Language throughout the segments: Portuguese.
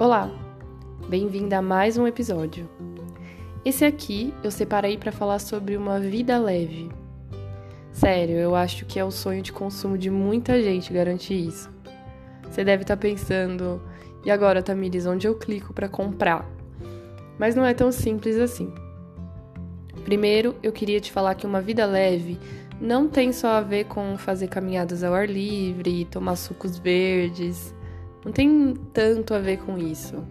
Olá, bem-vinda a mais um episódio. Esse aqui eu separei para falar sobre uma vida leve. Sério, eu acho que é o sonho de consumo de muita gente garantir isso. Você deve estar tá pensando, e agora, Tamires, onde eu clico para comprar? Mas não é tão simples assim. Primeiro, eu queria te falar que uma vida leve não tem só a ver com fazer caminhadas ao ar livre, tomar sucos verdes. Não tem tanto a ver com isso.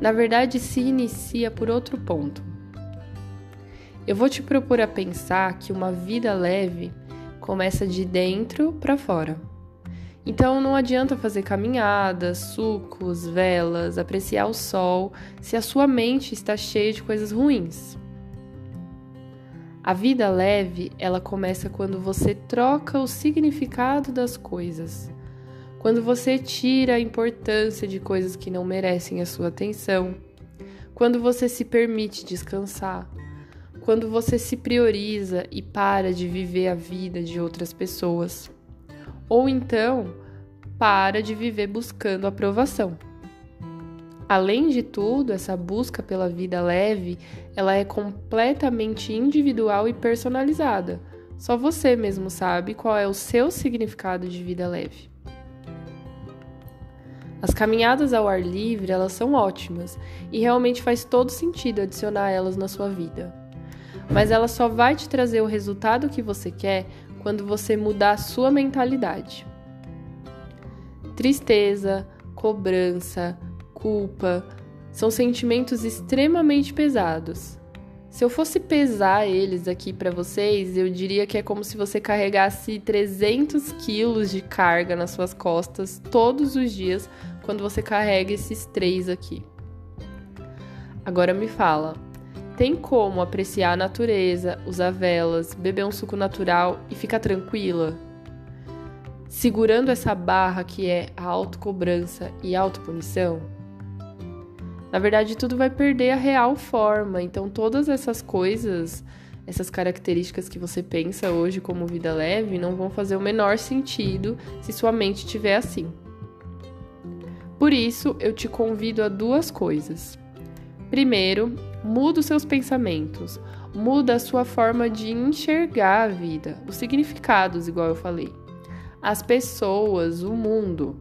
Na verdade, se inicia por outro ponto. Eu vou te propor a pensar que uma vida leve começa de dentro para fora. Então não adianta fazer caminhadas, sucos, velas, apreciar o sol se a sua mente está cheia de coisas ruins. A vida leve, ela começa quando você troca o significado das coisas. Quando você tira a importância de coisas que não merecem a sua atenção. Quando você se permite descansar. Quando você se prioriza e para de viver a vida de outras pessoas. Ou então, para de viver buscando aprovação. Além de tudo, essa busca pela vida leve, ela é completamente individual e personalizada. Só você mesmo sabe qual é o seu significado de vida leve. As caminhadas ao ar livre, elas são ótimas e realmente faz todo sentido adicionar elas na sua vida. Mas ela só vai te trazer o resultado que você quer quando você mudar a sua mentalidade. Tristeza, cobrança, culpa, são sentimentos extremamente pesados. Se eu fosse pesar eles aqui para vocês, eu diria que é como se você carregasse 300 quilos de carga nas suas costas todos os dias quando você carrega esses três aqui. Agora me fala, tem como apreciar a natureza, usar velas, beber um suco natural e ficar tranquila? Segurando essa barra que é a autocobrança e autopunição? Na verdade tudo vai perder a real forma. Então, todas essas coisas, essas características que você pensa hoje como vida leve, não vão fazer o menor sentido se sua mente estiver assim. Por isso, eu te convido a duas coisas. Primeiro, muda os seus pensamentos, muda a sua forma de enxergar a vida, os significados, igual eu falei, as pessoas, o mundo.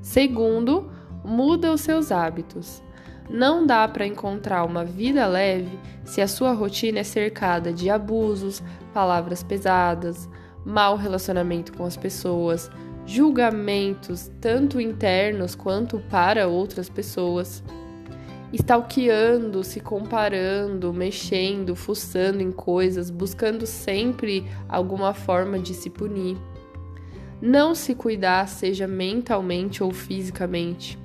Segundo, muda os seus hábitos. Não dá para encontrar uma vida leve se a sua rotina é cercada de abusos, palavras pesadas, mau relacionamento com as pessoas, julgamentos tanto internos quanto para outras pessoas, stalkeando, se comparando, mexendo, fuçando em coisas, buscando sempre alguma forma de se punir. Não se cuidar, seja mentalmente ou fisicamente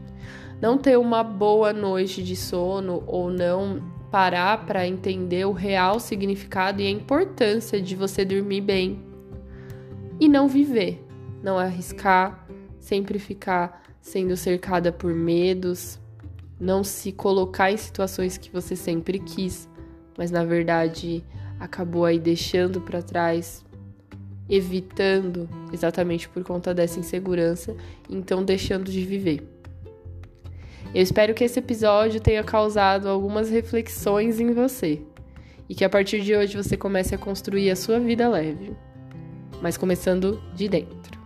não ter uma boa noite de sono ou não parar para entender o real significado e a importância de você dormir bem e não viver, não arriscar, sempre ficar sendo cercada por medos, não se colocar em situações que você sempre quis, mas na verdade acabou aí deixando para trás, evitando exatamente por conta dessa insegurança, então deixando de viver. Eu espero que esse episódio tenha causado algumas reflexões em você e que a partir de hoje você comece a construir a sua vida leve, mas começando de dentro.